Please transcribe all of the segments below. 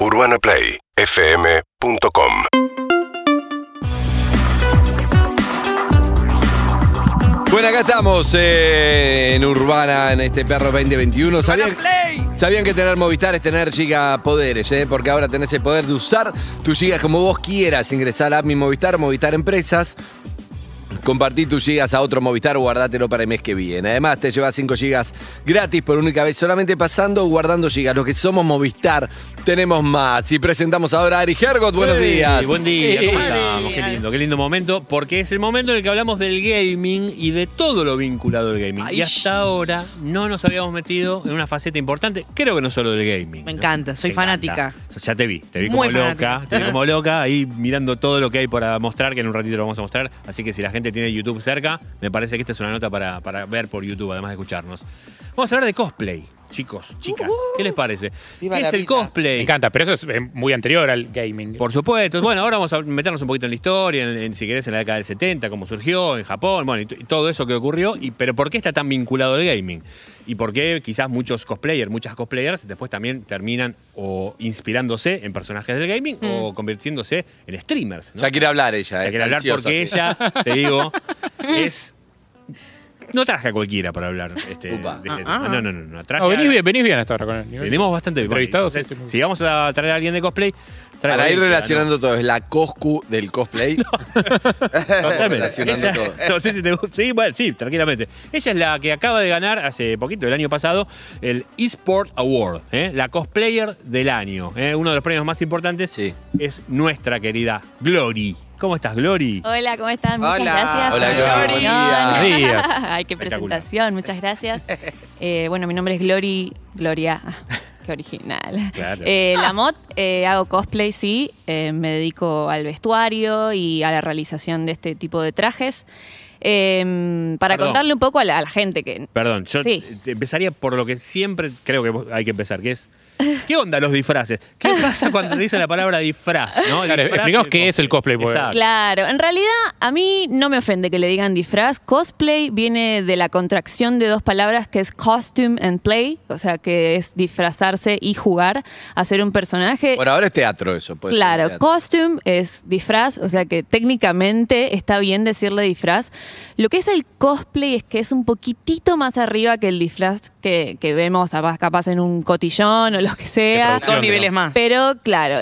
UrbanaPlayFM.com Bueno, acá estamos eh, en Urbana, en este perro 2021. ¿Sabían, sabían que tener Movistar es tener gigapoderes, eh? Porque ahora tenés el poder de usar tus gigas como vos quieras. Ingresar a Mi Movistar, Movistar Empresas. Compartí tus gigas a otro Movistar o guardátelo para el mes que viene. Además, te llevas 5 gigas gratis por única vez, solamente pasando o guardando gigas. Los que somos Movistar, tenemos más. Y presentamos ahora a Ari Hergot. Buenos Hey, días. Buen día, ¿cómo Buen estamos? día. Qué lindo, qué lindo momento, porque es el momento en el que hablamos del gaming y de todo lo vinculado al gaming. Ay. Y hasta ahora no nos habíamos metido en una faceta importante, creo que no solo del gaming. Me ¿no? encanta, soy Te fanática. encanta. Ya te vi, te vi Muy como loca, fanática. te vi como loca, ahí mirando todo lo que hay para mostrar, que en un ratito lo vamos a mostrar. Así que si la gente tiene YouTube cerca, me parece que esta es una nota para, para ver por YouTube, además de escucharnos. Vamos a hablar de cosplay, chicos, chicas. ¿Qué les parece? Viva ¿Qué la es el vida. cosplay? Me encanta, pero eso es eh, muy anterior al gaming. Por supuesto. Bueno, ahora vamos a meternos un poquito en la historia, en, en, si querés, en la década del 70, cómo surgió, en Japón, bueno, y, todo eso que ocurrió. Y, pero ¿por qué está tan vinculado al gaming? Y por qué quizás muchos cosplayers, muchas cosplayers, después también terminan o inspirándose en personajes del gaming o convirtiéndose en streamers. ¿no? Ya quiere hablar ella, Ya eh, quiere hablar ansiosa, porque sí. ella, te digo, es... No traje a cualquiera para hablar este, de este Ah, tema. ah. No, no, no. no. Traje No, venís a- bien, venís bien hasta ahora con el nivel. Venimos bastante bien. Entrevistados, Entonces, sí, sí. si vamos a traer a alguien de cosplay, traigo Para ir alguien que relacionando todo, es la Coscu del cosplay. Totalmente. relacionando Ella- todo. No sé si te gusta. Sí, bueno, sí, tranquilamente. Ella es la que acaba de ganar hace poquito, el año pasado, el eSport Award, ¿eh? la cosplayer del año. ¿eh? Uno de los premios más importantes Sí. es nuestra querida Glory. ¿Cómo estás, Glory? Hola, ¿cómo están? Muchas Hola. gracias. Hola, Glory. Buenos reunión. días. Ay, qué presentación, muchas gracias. Eh, bueno, mi nombre es Glory, Gloria. Qué original. Claro. Eh, la mod, eh, hago cosplay, sí. Eh, me dedico al vestuario y a la realización de este tipo de trajes. Eh, para Perdón. contarle un poco a la, a la gente que Perdón, yo Sí. empezaría por lo que siempre creo que hay que empezar, que es. ¿Qué onda los disfraces? ¿Qué pasa cuando dicen la palabra disfraz? ¿no? Claro, Disfraz explicaos qué es el cosplay, Exacto. Claro, en realidad a mí no me ofende que le digan disfraz. Cosplay viene de la contracción de dos palabras que es costume and play, o sea que es disfrazarse y jugar, hacer un personaje. Por ahora es teatro eso. puede ser Claro, teatro. costume es disfraz, o sea que técnicamente está bien decirle disfraz. Lo que es el cosplay es que es un poquitito más arriba que el disfraz que, que vemos capaz, capaz en un cotillón o lo que sea. Dos niveles ¿no? más. Pero claro,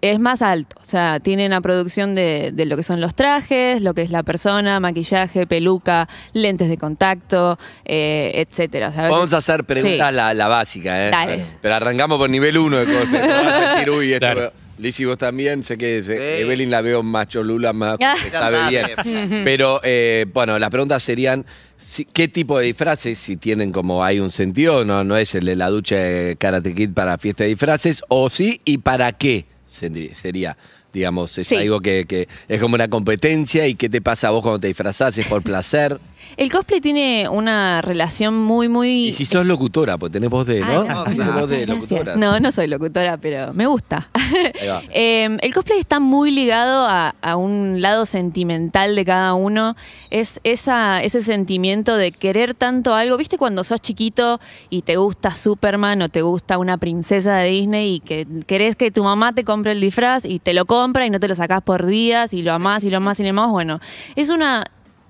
es más alto. O sea, tiene una producción de, de lo que son los trajes, lo que es la persona, maquillaje, peluca, lentes de contacto, eh, etcétera. O sea, Vamos a hacer preguntas Sí. la, la básica, ¿eh? Dale. Pero arrancamos por nivel 1 de cosplay. Lizzy, vos también, sé que se- Sí. Evelyn la veo más cholula, más Ya que sabe sabe. bien. Pero, eh, bueno, las preguntas serían, si- ¿qué tipo de disfraces? Si tienen como hay un sentido, no, no es el de la ducha de Karate Kid para fiesta de disfraces, o sí, y para qué sería, sería, digamos, es Sí. algo que, que es como una competencia, y qué te pasa a vos cuando te disfrazás, es por placer. El cosplay tiene una relación muy, muy... Y si sos locutora, pues tenés voz de, ¿no? Ay, Tenés voz de locutora. No, no soy locutora, pero me gusta. Eh, el cosplay está muy ligado a, a un lado sentimental de cada uno. Es esa, ese sentimiento de querer tanto algo. ¿Viste cuando sos chiquito y te gusta Superman o te gusta una princesa de Disney y que querés que tu mamá te compre el disfraz y te lo compra y no te lo sacás por días y lo amás y lo amás y lo amás? Bueno, es una,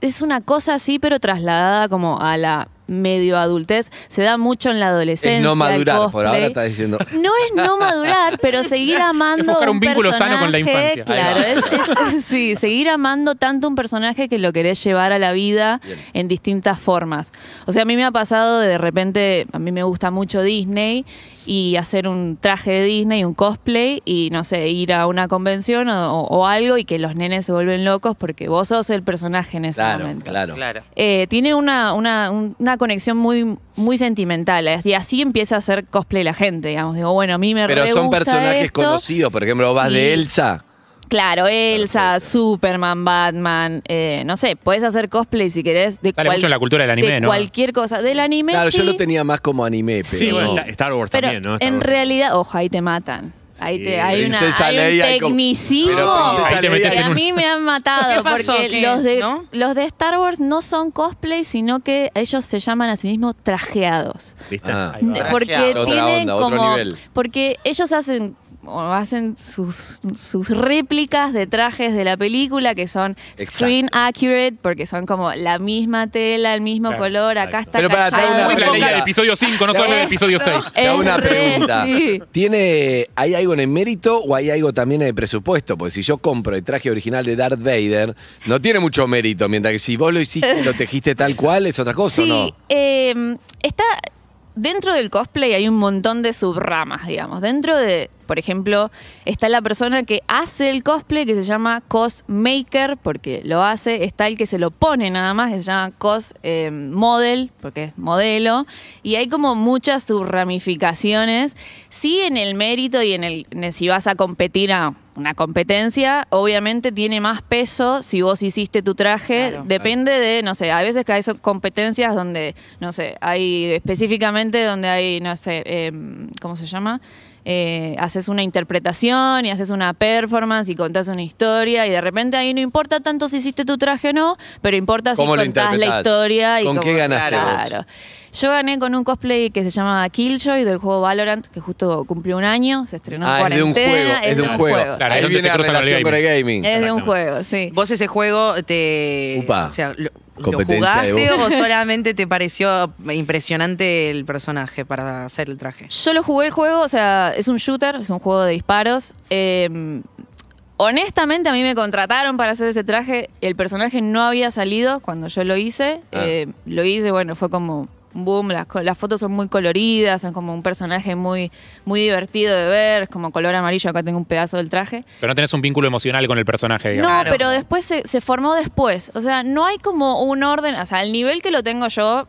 es una cosa así, pero trasladada como a la medio adultez. Se da mucho en la adolescencia. Es no madurar, por ahora estás diciendo. No es no madurar, pero seguir amando buscar un vínculo sano con la personaje, infancia. Claro, es, es- sí, seguir amando tanto un personaje que lo querés llevar a la vida Bien. en distintas formas. O sea, a mí me ha pasado de, de repente, a mí me gusta mucho Disney y hacer un traje de Disney, un cosplay y no sé, ir a una convención o, o algo y que los nenes se vuelven locos porque vos sos el personaje en ese Claro, momento. claro. Claro. Eh, tiene una, una, un- una conexión muy, muy sentimental. Y así empieza a hacer cosplay la gente, digamos. Digo, bueno, a mí me Pero re son gusta personajes esto. conocidos. Por ejemplo, vas Sí. de Elsa. Claro, Elsa, Perfecto. Superman, Batman, eh, no sé, puedes hacer cosplay si querés de, Sale mucho en la cultura del anime, de ¿no? cualquier cosa. Del anime Claro, sí, yo lo tenía más como anime, pero. Sí, bueno, está- Star Wars pero también, ¿no? Star en Wars. realidad, ojo, ahí te matan. Ahí Sí. te, hay, una, Princesa hay un tecnicismo. Pero Princesa Ahí te Leia- metes que en a un- mí me han matado ¿Qué pasó? porque ¿Qué? los de ¿No? los de Star Wars no son cosplay, sino que ellos se llaman a sí mismos trajeados. ¿Viste? Ah. Ahí va. Trajeado. Porque otra tienen onda, otro como nivel. porque ellos hacen o hacen sus, sus réplicas de trajes de la película que son Exacto. screen accurate porque son como la misma tela, el mismo Claro, color, acá exacto. está Pero para, te hago cachado. una Muy la ley pregunta. del episodio 5, no solo del episodio 6. Te hago Es una re, pregunta. sí. ¿Tiene, ¿Hay algo en el mérito o hay algo también en el presupuesto? Porque si yo compro el traje original de Darth Vader, no tiene mucho mérito. Mientras que si vos lo hiciste, lo tejiste tal cual, es otra cosa, Sí, ¿no? eh, está. Dentro del cosplay hay un montón de subramas, digamos. Dentro de, por ejemplo, está la persona que hace el cosplay que se llama cosmaker, porque lo hace. Está el que se lo pone nada más, que se llama cos eh, model, porque es modelo. Y hay como muchas subramificaciones. Sí, en el mérito y en el, en el si vas a competir a una competencia, obviamente tiene más peso si vos hiciste tu traje. Claro. Depende de, no sé, a veces que hay competencias donde, no sé, hay específicamente donde hay, no sé, em, ¿cómo se llama? Eh, haces una interpretación y haces una performance y contás una historia y de repente ahí no importa tanto si hiciste tu traje o no, pero importa si ¿Cómo lo contás la historia y ¿Con cómo- qué ganaste vos? Claro. Yo gané con un cosplay que se llama Killjoy del juego Valorant, que justo cumplió un año, se estrenó en Ah, es de un cuarentena. juego, es de un juego. Claro, ahí viene se la relación con el gaming. Es de un juego, sí. ¿Vos ese juego te. Upa. O sea, ¿lo, lo Competencia de jugaste voz. o solamente te pareció impresionante el personaje para hacer el traje? Yo lo jugué el juego, o sea, es un shooter, es un juego de disparos. Eh, honestamente, a mí me contrataron para hacer ese traje. El personaje no había salido cuando yo lo hice. Ah. Eh, lo hice, bueno, fue como boom. Las, fotos son muy coloridas, son como un personaje muy, muy divertido de ver. Es como color amarillo. Acá tengo un pedazo del traje. Pero no tenés un vínculo emocional con el personaje, digamos. No, Claro. pero después se, se formó después. O sea, no hay como un orden. O sea, al nivel que lo tengo yo,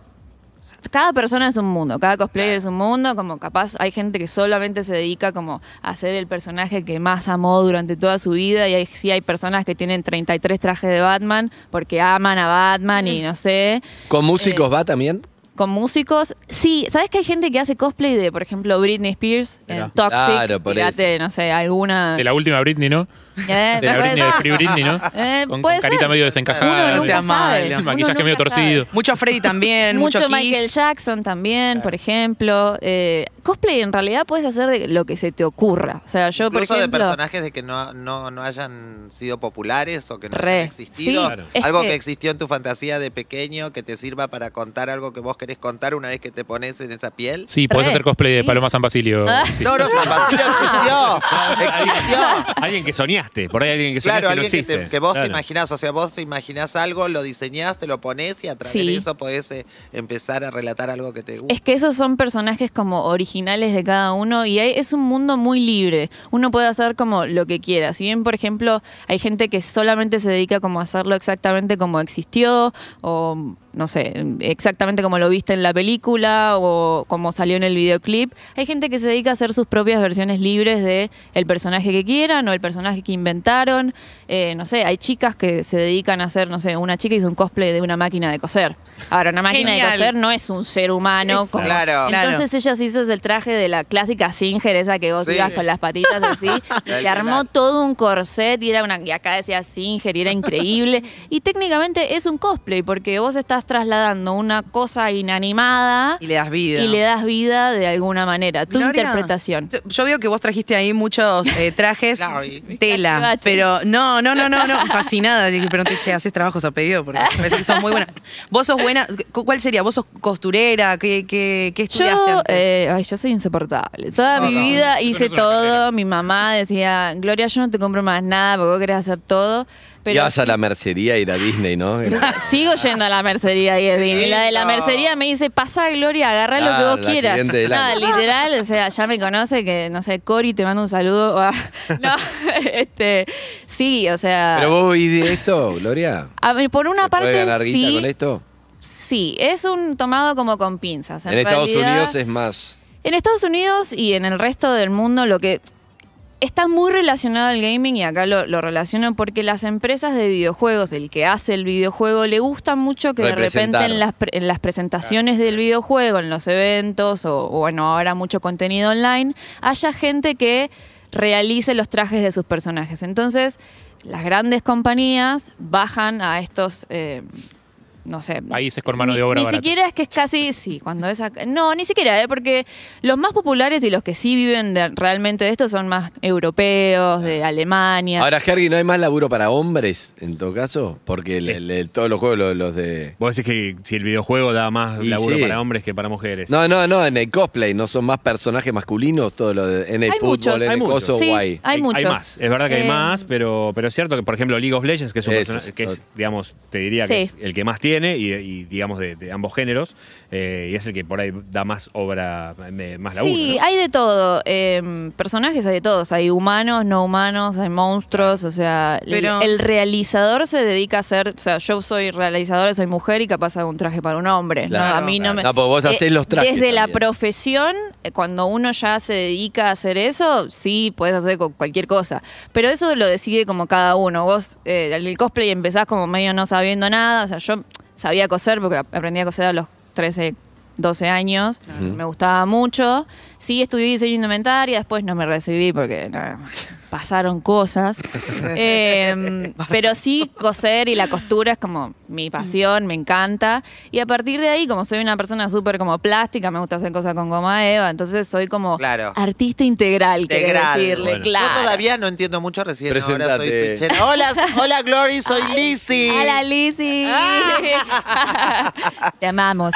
cada persona es un mundo, cada cosplayer es un mundo, como capaz hay gente que solamente se dedica como a hacer el personaje que más amó durante toda su vida y hay, sí hay personas que tienen 33 trajes de Batman porque aman a Batman y no sé. ¿Con músicos Eh, va también? Con músicos, sí, ¿sabes que hay gente que hace cosplay de, por ejemplo, Britney Spears en. Toxic? Claro, por Tirate, no sé, alguna... De la última Britney, ¿no? Eh, De la Britney de. Free Britney, ¿no? Eh, con, puede con carita ser. medio Uno desencajada. no nunca sabe. Uno Maquillaje nunca medio sabe. torcido. Mucho Freddy también, mucho, Mucho Kiss. Michael Jackson también, por ejemplo. Eh, cosplay en realidad puedes hacer de lo que se te ocurra. O sea, yo, Incluso por ejemplo. de personajes de que no, no, no hayan sido populares o que no Re. hayan existido. Sí, Claro. es Algo que- que... existió en tu fantasía de pequeño que te sirva para contar algo que vos querés contar una vez que te pones en esa piel. Sí, podés hacer cosplay de Sí. Paloma San Basilio. Ah. sí. No, no, San Basilio existió. Existió. Alguien que soñaste, por ahí alguien que soñaste Claro, no alguien que, existe. te- que vos Claro. te imaginás, o sea, vos te imaginás algo, lo diseñás, te lo pones y a través Sí. de eso podés eh, empezar a relatar algo que te gusta. Es que esos son personajes como originales de cada uno y hay- es un mundo muy libre. Uno puede hacer como lo que quiera. Si bien, por ejemplo, hay gente que solamente se dedica como a hacerlo exactamente como existió o no sé, exactamente como lo viste en la película o como salió en el videoclip. Hay gente que se dedica a hacer sus propias versiones libres de el personaje que quieran o el personaje que inventaron. Eh, no sé, hay chicas que se dedican a hacer, no sé, una chica hizo un cosplay de una máquina de coser. Ahora, una máquina de coser no es un ser humano. Como- Claro. Entonces ella se hizo el traje de la clásica Singer, esa que vos Sí. ibas con las patitas así. y se armó todo un corset y era una. Y acá decía Singer y era increíble. y técnicamente es un cosplay, porque vos estás trasladando una cosa inanimada Y le das vida. y le das vida de alguna manera. Tu Gloria, interpretación. yo- veo que vos trajiste ahí muchos eh, trajes, tela, pero no, no, no, no, no, fascinada. Dije, pero te che, haces trabajos a pedido porque me parece que sos muy buena. Vos sos buena, cu- ¿cuál sería? ¿Vos sos costurera? ¿Qué, qué, qué estudiaste Yo, antes? eh, ay, yo soy insoportable. Toda No, mi no, vida hice todo. Mi mamá decía, Gloria, yo no te compro más nada porque vos querés hacer todo. Pero Ibas a la mercería a ir a Disney, ¿no? Sigo yendo a la mercería y es Disney. La de la mercería me dice, pasa Gloria, agarrá lo que vos la quieras. cliente del Nada, año. literal, o sea, ya me conoce que, no sé, Cori, te mando un saludo. Ah, No, este, sí, o sea. ¿Pero vos oís de esto, Gloria? a ver, por una ¿Se puede parte, ganar guita sí. con esto? Sí, es un tomado como con pinzas. En, En, Estados realidad- Unidos es más... En Estados Unidos y en el resto del mundo lo que está muy relacionado al gaming y acá lo, lo relaciono porque las empresas de videojuegos, el que hace el videojuego, le gusta mucho que de repente las, en las presentaciones del videojuego, en los eventos o, o bueno, ahora mucho contenido online, haya gente que realice los trajes de sus personajes. Entonces, las grandes compañías bajan a estos... eh, no sé. Países con mano ni- de obra Ni barata. siquiera es que es casi, sí, cuando es acá- No, ni siquiera, ¿eh? porque los más populares y los que sí viven de- realmente de esto son más europeos, de Alemania. Ahora, Hergy, ¿no hay más laburo para hombres en todo caso? Porque le- le- todos los juegos, los, los de. Vos decís que si el videojuego da más Y laburo sí. para hombres que para mujeres. No, no, no, en el cosplay, ¿no son más personajes masculinos todo lo de, en el Hay fútbol, muchos. en Hay el muchos. coso Sí, guay? hay muchos. más, es verdad que hay Eh, más, pero, pero es cierto que, por ejemplo, League of Legends, que es un Eso personaje es que es, digamos, te diría que Sí. es el que más tiene y, y, digamos, de, de ambos géneros, eh, y es el que por ahí da más obra, eh, más laburo. Sí, ¿no? hay de todo. eh, personajes hay de todos. Hay humanos, no humanos, hay monstruos. O sea, el- Pero- el, realizador se dedica a hacer. O sea, yo soy realizadora, soy mujer y capaz hago un traje para un hombre. Claro, no, a mí no me. No, porque vos hacés los trajes Desde la profesión, eh, cuando uno ya se dedica a hacer eso, sí, puedes hacer cualquier cosa. Pero eso lo decide como cada uno. Vos, eh, el cosplay empezás como medio no sabiendo nada. O sea, yo sabía coser porque aprendí a coser a los 13, 12 años. Me gustaba mucho. Sí, estudié diseño de indumentaria, después no me recibí porque no, pasaron cosas. Eh, pero sí, coser y la costura es como mi pasión, me encanta. Y a partir de ahí, como soy una persona súper como plástica, me gusta hacer cosas con goma eva, entonces soy como Claro. artista integral, Integral. decirle, Bueno. claro. Yo todavía no entiendo mucho recién. Ahora soy. Hola, hola Glory, soy Lizzy. Hola, Lizzy. Te amamos.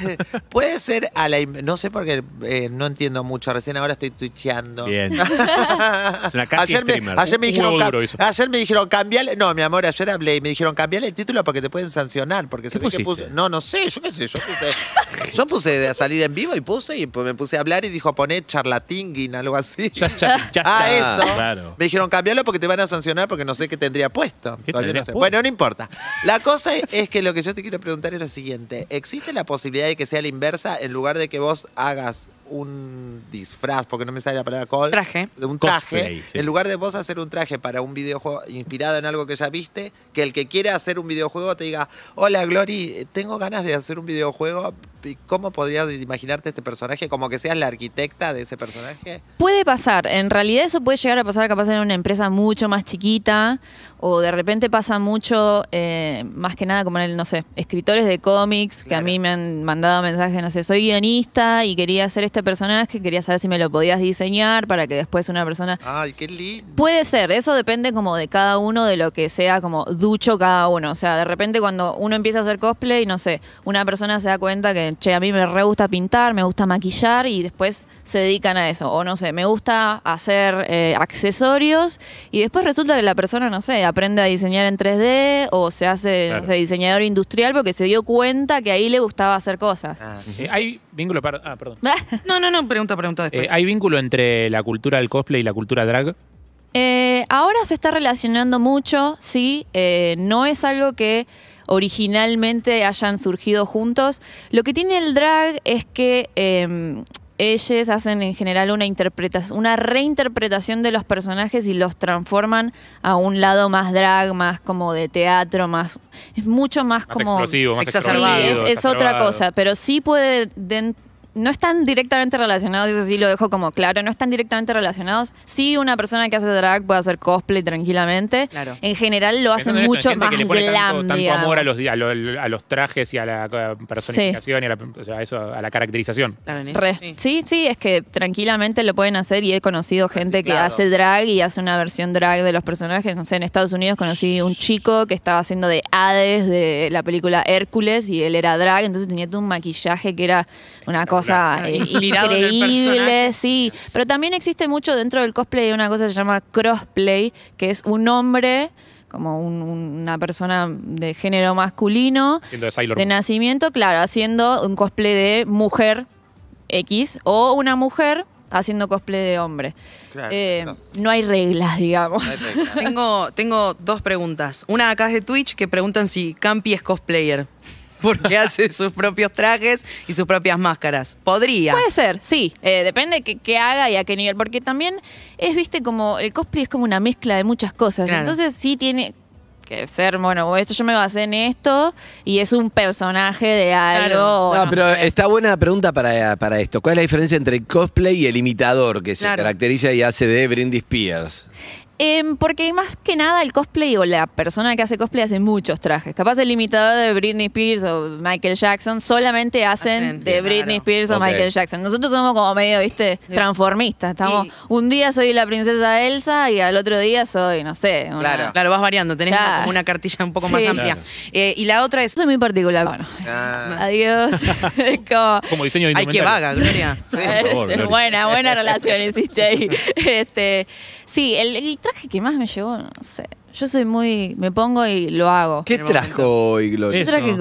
Puede ser a la. No sé porque eh, no entiendo mucho. Recién ahora estoy twitcheando. Bien. es una casi Ayer me, ayer dijeron, ayer me dijeron cambiarle, no, mi amor, ayer hablé y me dijeron cambiarle el título porque te pueden sancionar, porque se ¿Qué ve que puse, no, no sé, yo qué sé, yo puse, yo puse de salir en vivo y puse y pues me puse a hablar y dijo poner charlatinguin, algo así. Just ah, eso. Claro. Me dijeron cambiarlo porque te van a sancionar porque no sé qué tendría puesto. ¿Qué Todavía no tendrías sé. puesto? Bueno, no importa. La cosa es que lo que yo te quiero preguntar es lo siguiente. ¿Existe la posibilidad de que sea la inversa en lugar de que vos hagas un disfraz, porque no me sale la palabra call, Traje. de un traje, Cosplay, sí. en lugar de vos hacer un traje para un videojuego inspirado en algo que ya viste, que el que quiere hacer un videojuego te diga, hola Glory, tengo ganas de hacer un videojuego, ¿y ¿cómo podrías imaginarte este personaje? Como que seas la arquitecta de ese personaje. Puede pasar, en realidad eso puede llegar a pasar capaz en una empresa mucho más chiquita o de repente pasa mucho, eh, más que nada como en el, no sé, escritores de cómics que a mí me han mandado mensajes, no sé, soy guionista y quería hacer este personaje, quería saber si me lo podías diseñar para que después una persona... Ay, qué lindo. Puede ser, eso depende como de cada uno, de lo que sea como ducho cada uno. O sea, de repente cuando uno empieza a hacer cosplay, no sé, una persona se da cuenta que, che, a mí me re gusta pintar, me gusta maquillar y después se dedican a eso. O no sé, me gusta hacer eh, accesorios y después resulta que la persona, no sé, aprende a diseñar en 3D o se hace, no Claro. sé, diseñador industrial porque se dio cuenta que ahí le gustaba hacer cosas. Ah, Eh, hay vínculo. par- Ah, perdón. No, no, no, pregunta, pregunta después. Eh, ¿Hay vínculo entre la cultura del cosplay y la cultura drag? Eh, ahora se está relacionando mucho, sí. eh, no es algo que originalmente hayan surgido juntos. Lo que tiene el drag es que eh, ellos hacen en general una interpretación, una reinterpretación de los personajes y los transforman a un lado más drag, más como de teatro, más es mucho más, Más como explosivo, más exacerbado. Sí, es, es otra cosa, pero sí puede. No están directamente relacionados, eso sí lo dejo como claro, no están directamente relacionados. Sí, una persona que hace drag puede hacer cosplay tranquilamente. Claro. En general lo hacen mucho más que le pone glam, tanto, amor a los, a, lo- a los trajes y a la personificación y a la, o sea, eso, a la caracterización. Claro, en eso, Re. sí. Sí, sí, es que tranquilamente lo pueden hacer y he conocido gente que hace drag y hace una versión drag de los personajes. No sé, en Estados Unidos conocí un chico que estaba haciendo de Hades de la película Hércules y él era drag, entonces tenía todo un maquillaje que era una cosa Claro, eh, inspirado en el increíble, sí. Pero también existe mucho dentro del cosplay una cosa que se llama crossplay, que es un hombre como un- una persona de género masculino de Sailor de Moon. nacimiento, claro, haciendo un cosplay de mujer X o una mujer haciendo cosplay de hombre. Claro, Eh, no. no hay reglas, digamos. No hay regla. Tengo, tengo dos preguntas. Una acá es de Twitch que preguntan si Campi es cosplayer. Porque hace sus propios trajes y sus propias máscaras. Podría. Puede ser, sí. Eh, depende de qué, haga y a qué nivel. Porque también es, viste, como el cosplay es como una mezcla de muchas cosas. Claro. Entonces sí tiene que ser, bueno, esto yo me basé en esto y es un personaje de algo. Claro. No, no pero sé. está buena pregunta para, para esto. ¿Cuál es la diferencia entre el cosplay y el imitador que se Claro. caracteriza y hace de Britney Spears? Em, porque más que nada el cosplay o la persona que hace cosplay hace muchos trajes. Capaz el imitador de Britney Spears o Michael Jackson solamente hacen, Hacen, de claro. Britney Spears o. Michael Jackson. Nosotros somos como medio, viste, transformistas. Estamos, Y- un día soy la princesa Elsa y al otro día soy, no sé, una- Claro. Claro, vas variando, tenés Claro. como una cartilla un poco Sí. más amplia. Claro. Eh, y la otra es. Soy muy particular. Bueno, Ah. adiós. Como- Como diseño de Ay, qué indumentaria. vaga, Gloria. por favor, Gloria. buena, buena relación hiciste ahí. Este, sí, el, el traje que más me llevó, no sé. Yo soy muy. Me pongo y lo hago. ¿Qué trajo hoy, Gloria? Yo traje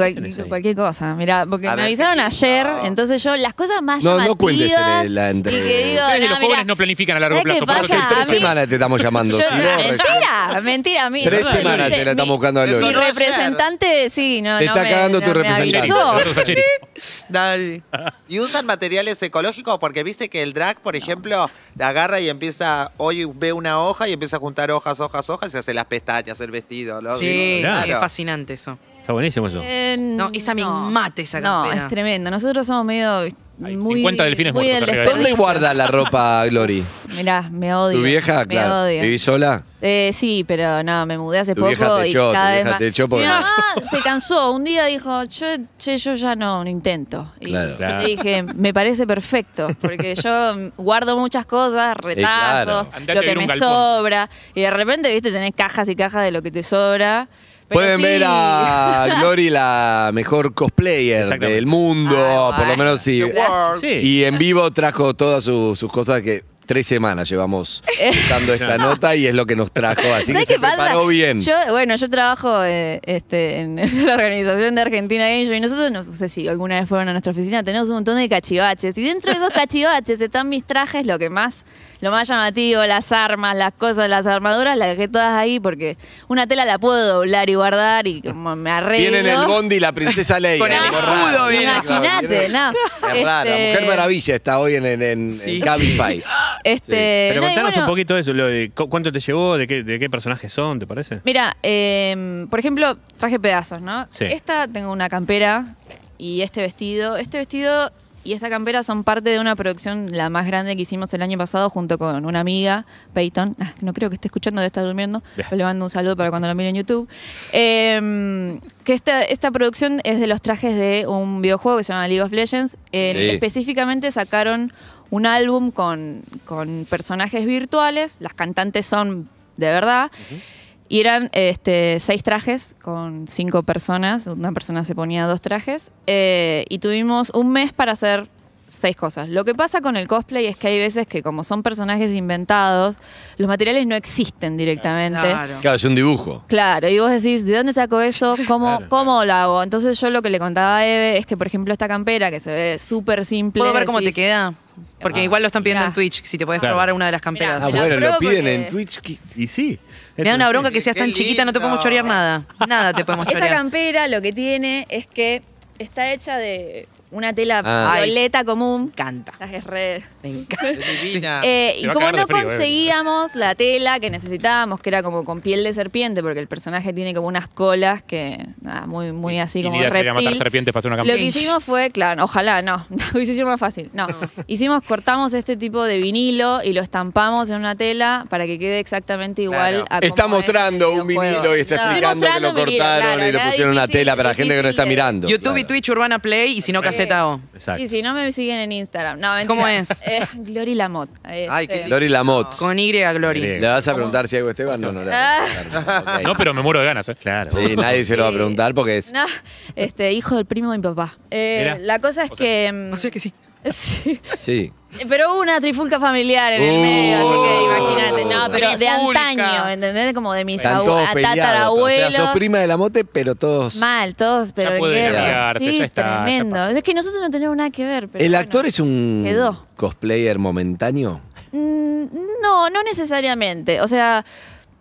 cualquier cosa, mira, porque A me ver, avisaron qué ayer, entonces yo las cosas más No, no llamativas cuentes en la y que digo, Ustedes y no, los mirá, jóvenes no planifican a largo ¿sabes plazo. qué por eso pasa? te- A Tres mí- semanas te estamos llamando. yo- si vos recién- mentira, mentira, mí. Tres mi- semanas mi- se la estamos buscando a Mi Eso no es representante, sí, no, Te no está me- cagando no tu me representante. avisó. Roberto Sacheri. Dale. ¿Y usan materiales ecológicos? Porque viste que el drag, por ejemplo, agarra y empieza, hoy ve una hoja y empieza a juntar hojas, hojas, hojas y hace las pestañas, el vestido. ¿no? Sí, Claro. sí, es fascinante eso. Está buenísimo eso. Eh, No, esa me mata esa No, campera. es tremendo. Nosotros somos medio Hay muy 50 delfines muy muertos del ¿Dónde guarda la ropa, Glory? Mirá, me odio. ¿Tu vieja? Me Claro. odio. ¿Vivís sola? Eh, sí, pero no, me mudé hace Tu poco vieja te y echó, tu cada vez vieja más. te echó porque- Mi mamá se cansó. Un día dijo, yo, che, yo ya no, no intento. Y Claro. Claro. le dije, me parece perfecto, porque yo guardo muchas cosas, retazos, Andate lo a que vivir un me galpón. sobra. Y de repente, viste, tenés cajas y cajas de lo que te sobra. Pero Pueden sí. ver a Glory, la mejor cosplayer Exactamente. del mundo, Ah, por lo bueno. menos sí. Sí. Y en vivo trajo todas sus, sus cosas que tres semanas llevamos dando esta nota y es lo que nos trajo, así que ¿Sabes se preparó bien. Yo, bueno, yo trabajo eh, este, en la organización de Argentina Game Show y nosotros, no sé si alguna vez fueron a nuestra oficina, tenemos un montón de cachivaches. Y dentro de esos cachivaches están mis trajes, lo que más, lo más llamativo, las armas, las cosas, las armaduras, las dejé todas ahí porque una tela la puedo doblar y guardar y como me arreglo. Viene en el bondi la princesa Leia. Con el escudo viene. Imagínate, no. Es Este, Mujer Maravilla está hoy en, en, en, Sí. Cabify. Este, Pero no, contanos bueno, un poquito de eso. lo de cu- ¿Cuánto te llevó? ¿De qué, de qué personajes son? ¿Te parece? Mira, eh, por ejemplo, traje pedazos, ¿no? Sí. Esta tengo una campera y este vestido. Este vestido y esta campera son parte de una producción, la más grande que hicimos el año pasado junto con una amiga, Peyton. Ah, no creo que esté escuchando, debe estar durmiendo. Bien. le mando un saludo para cuando lo mire en YouTube. Eh, que esta, esta producción es de los trajes de un videojuego que se llama League of Legends. Eh, Sí. Específicamente sacaron un álbum con, con personajes virtuales. Las cantantes son de verdad. Y eran este, seis trajes con cinco personas. Una persona se ponía dos trajes. eh, y tuvimos un mes para hacer seis cosas. Lo que pasa con el cosplay es que hay veces que como son personajes inventados, los materiales no existen directamente. Claro. Claro, es un dibujo. Claro, y vos decís, ¿de dónde saco eso? ¿Cómo, Claro. ¿Cómo lo hago? Entonces yo lo que le contaba a Eve es que, por ejemplo, esta campera que se ve súper simple. ¿Puedo ver cómo te queda? Porque igual lo están pidiendo Mirá. en Twitch, si te puedes Claro. probar una de las camperas. Mirá, Ah, bueno, lo piden porque- en Twitch. Y sí. Me da una bronca que seas tan chiquita, no te podemos chorear nada. Nada te podemos Esta chorear. campera lo que tiene es que está hecha de una tela Ah. violeta común. Me encanta. Ah, Es re- Me encanta. Divina. Eh, Se y va a como cagar de no frío, eh. conseguíamos la tela que necesitábamos, que era como con piel de serpiente, porque el personaje tiene como unas colas que, nada, muy, muy así Y como idea sería matar reptil. serpientes para hacer una Lo que hicimos fue, claro, ojalá, no, lo hubiese sido más fácil. No, hicimos, cortamos este tipo de vinilo y lo estampamos en una tela para que quede exactamente igual Claro. a Está como es mostrando el un videojuego. vinilo y está explicando que mostrando lo un vinilo, cortaron claro, y le era pusieron una difícil, tela para la gente que no está difícil mirando. YouTube y. Twitch Urbana Play y si no, caseta Exacto. Y si no me siguen en Instagram. No, mentira. ¿Cómo es? Eh, Glory Lamotte. Ay, qué Este, Lori Lamotte. Con Y Glory. ¿Le vas a preguntar si algo Esteban? No, no le vas a preguntar. Ok. No, pero me muero de ganas, ¿eh? Claro. Sí, nadie se lo va a preguntar porque es. No, este, hijo del primo de mi papá. Eh, Mirá. la cosa es O sea, que. mm, sea que sí. sí. Sí. Pero hubo una trifulca familiar en el Uh. medio, así que imagínate. No, pero de antaño, ¿entendés? Como de mis Están abu- todos a peleados. O tatarabuelos. sea, sos prima de la mote, pero todos. Mal, todos, pero en puede guerra. pelearse, sí, ya está, ya tremendo. es que nosotros no tenemos nada que ver. Pero ¿El bueno. actor es un quedó. cosplayer momentáneo? Mm, No, no necesariamente. O sea,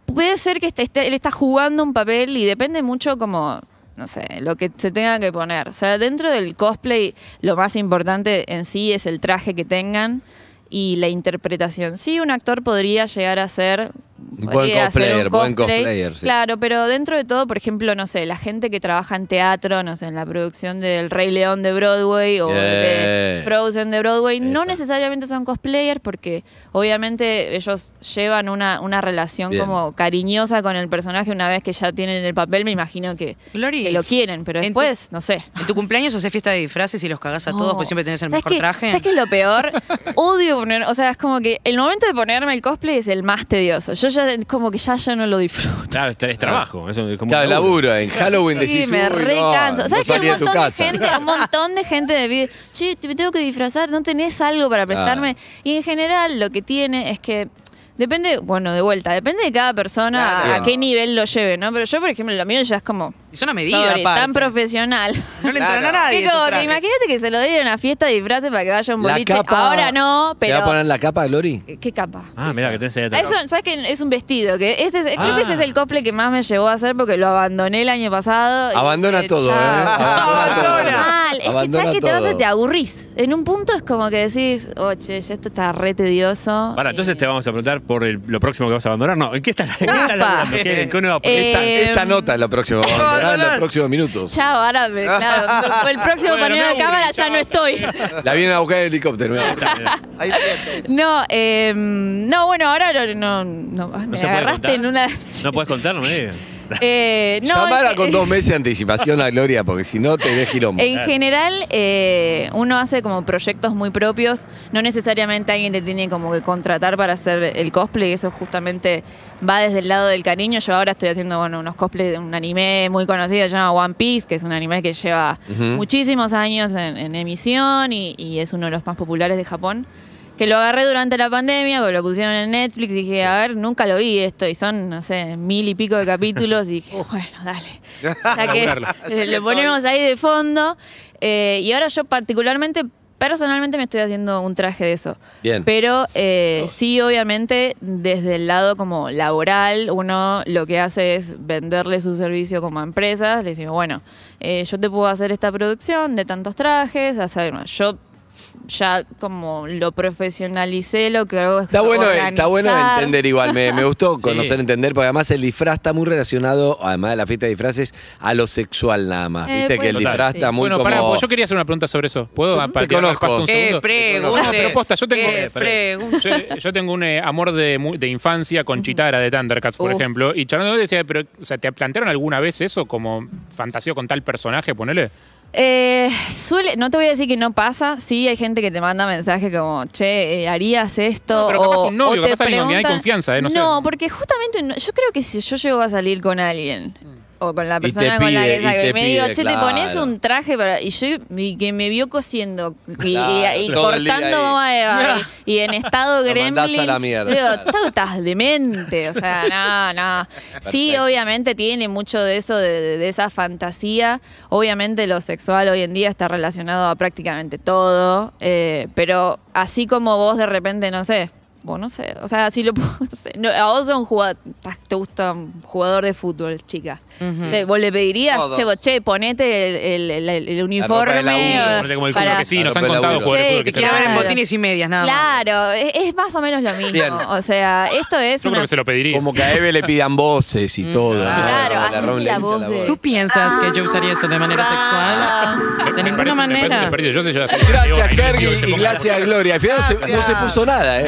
puede ser que esté- esté- él está jugando un papel y depende mucho como, no sé, lo que se tenga que poner. O sea, dentro del cosplay, lo más importante en sí es el traje que tengan y la interpretación. Sí, un actor podría llegar a ser Buen cosplayer, un buen cosplay. cosplayer, sí. Claro, pero dentro de todo, por ejemplo, no sé, la gente que trabaja en teatro, no sé, en la producción del Rey León de Broadway o de Yeah. Frozen de Broadway, no Esa. necesariamente son cosplayers porque obviamente ellos llevan una, una relación Bien. como cariñosa con el personaje una vez que ya tienen el papel, me imagino que, Glory, que lo quieren, pero tu- después, no sé. ¿En tu cumpleaños haces fiesta de disfraces y los cagás a todos porque siempre tenés el ¿Sabes mejor traje? ¿Sabes qué es lo peor? Odio poner, o sea, es como que el momento de ponerme el cosplay es el más tedioso. Yo ya como que ya, ya no lo disfruto. Claro, es, trabajo. Eso es como Claro, un laburo. laburo. En Halloween Sí, decís, me "Uy, no, recanso. no ¿Sabes que salí un de tu montón de, casa". gente, un montón de gente me pide, che, te me tengo que disfrazar, ¿no tenés algo para prestarme? Y en general lo que tiene es que depende, bueno, de vuelta, depende de cada persona a- a, Claro. qué nivel lo lleve, ¿no? Pero yo, por ejemplo, lo mío ya es como Y son a medida, aparte. tan profesional. No le entran a Claro. nadie. Sí, tu como que traje. imagínate que se lo doy en una fiesta de disfraces para que vaya a un La boliche. capa- Ahora no, ¿Se va a pero. poner la capa, Glory? ¿Qué capa? Ah, mira, que tenés ahí Ah, atrás. Eso, ¿sabes qué? Es un vestido. Que ese es- Creo que ese es Ah. el cosplay que más me llevó a hacer porque lo abandoné el año pasado. y Abandona dije, todo, "Chao". ¿eh? Abandona. Mal. Es que Abandona sabes que te vas todo. a te aburrís. En un punto es como que decís, oye, ya esto está re tedioso. Para, entonces Eh, te vamos a preguntar por el- lo próximo que vas a abandonar. No, ¿en qué estás, en qué estás Upa. laburando? ¿Qué, qué nueva propuesta? Esta, Eh, esta nota es lo próximo. Vamos a en los próximos minutos. Chao, ahora me, claro, el próximo Bueno, paneo me de aburrí, cámara ya chao, no estoy. La vienen a buscar en helicóptero. Ahí siete. No, eh, no, bueno, ahora no, no, no, ay, me se puede agarraste contar? en una. ¿No puedes contar? No me digas. Eh, no, Llamala es que- con dos meses de anticipación a Gloria, porque si no te ves quilombo. En general, eh, uno hace como proyectos muy propios. No necesariamente alguien te tiene como que contratar para hacer el cosplay. Eso justamente va desde el lado del cariño. Yo ahora estoy haciendo bueno, unos cosplays de un anime muy conocido, se llama One Piece, que es un anime que lleva muchísimos años en, en emisión y, y es uno de los más populares de Japón. Que lo agarré durante la pandemia, porque lo pusieron en Netflix y dije, a ver, nunca lo vi esto. Y son, no sé, mil y pico de capítulos. Y dije, bueno, dale. O sea que lo ponemos ahí de fondo. Eh, y ahora yo particularmente, personalmente me estoy haciendo un traje de eso. Bien. Pero eh, sí, obviamente, desde el lado como laboral, uno lo que hace es venderle su servicio como a empresas. Le decimos, bueno, eh, yo te puedo hacer esta producción de tantos trajes. Hacer, yo ya como lo profesionalicé, lo que hago es Está bueno, está bueno entender igual, me, me gustó conocer, entender, porque además el disfraz está muy relacionado, además de la fiesta de disfraces, a lo sexual nada más. Eh, Viste que el disfraz sí. está muy bueno, como... pará, porque yo quería hacer una pregunta sobre eso. ¿Puedo? Sí, para te conozco. un Eh. No, pero posta, yo tengo, Eh, pregunte. yo, yo tengo un eh, amor de, mu- de infancia con Chitara de Thundercats, por Uh. ejemplo. Y charlando decía, pero, o sea, ¿te plantearon alguna vez eso como fantasía con tal personaje? Ponele. Eh, suele, no te voy a decir que no pasa, sí hay gente que te manda mensajes como, che, eh, ¿harías esto? No, pero o, capaz un novio, o te capaz hay confianza, eh, no sé. porque justamente yo creo que si yo llego a salir con alguien o con la Y persona con la que y y me digo, che, te pones un traje para. Y yo, y que me vio cosiendo y, y- Claro, y día cortando goma Eva y, y en estado gremlin. a la mierda, digo. "Tú estás demente. O sea, no, no. Sí, obviamente tiene mucho de eso, de esa fantasía. Obviamente lo sexual hoy en día está relacionado a prácticamente todo. eh, pero así como vos de repente, no sé. Vos no sé, o sea, si lo puedo, no sé, no, a vos sos un jugador, te gusta un jugador de fútbol, chicas. O sea, vos le pedirías, Todos. che, vos, che, ponete el, el- el- el uniforme. de laburo. o- Ponete como el para- culo que sí, nos han Claro, contado jugadores de Sí, fútbol que Quiero ver en Claro. botines y medias, nada más. Claro, es, es más o menos lo mismo. Bien. O sea, esto es Yo creo que se lo pediría. Como que a Eve le pidan voces y todo. Claro, Le así la voz de- ¿Tú piensas que yo usaría esto de manera sexual? De ninguna manera. Gracias, se y gracias, Gloria. Al final no no se puso nada, ¿eh?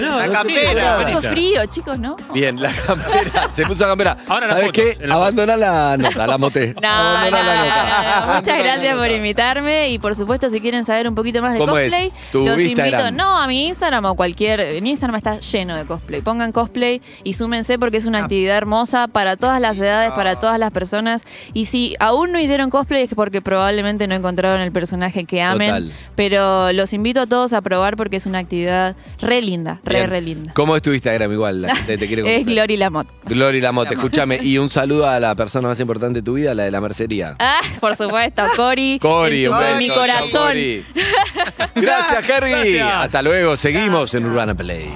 La campera. sí, mucho frío, chicos, ¿no? Bien, la campera. Se puso la campera. Ahora ¿Sabes fotos, qué? la. Abandona la nota, la moté. No, Abandona no, la no, nota. no, no. Muchas gracias por invitarme y por supuesto si quieren saber un poquito más de ¿Cómo cosplay, es? Tu los Instagram. invito, no, a mi Instagram o cualquier, en Instagram está lleno de cosplay. Pongan cosplay y súmense porque es una Ah. actividad hermosa para todas las edades, para todas las personas y si aún no hicieron cosplay es porque probablemente no encontraron el personaje que amen, Total. pero los invito a todos a probar porque es una actividad re linda, re re linda. ¿Cómo es tu Instagram igual? La gente te quiere Es conocer. Glory Lamont. Glory Lamote, escúchame. Y un saludo a la persona más importante de tu vida, la de la mercería. Ah, por supuesto, Cori. Cori, en, tu- un en beso, mi chao, corazón. Cori. Gracias, Hergy. Hasta luego. Seguimos en Urbana Play.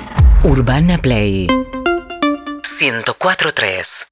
Urbana Play 104.3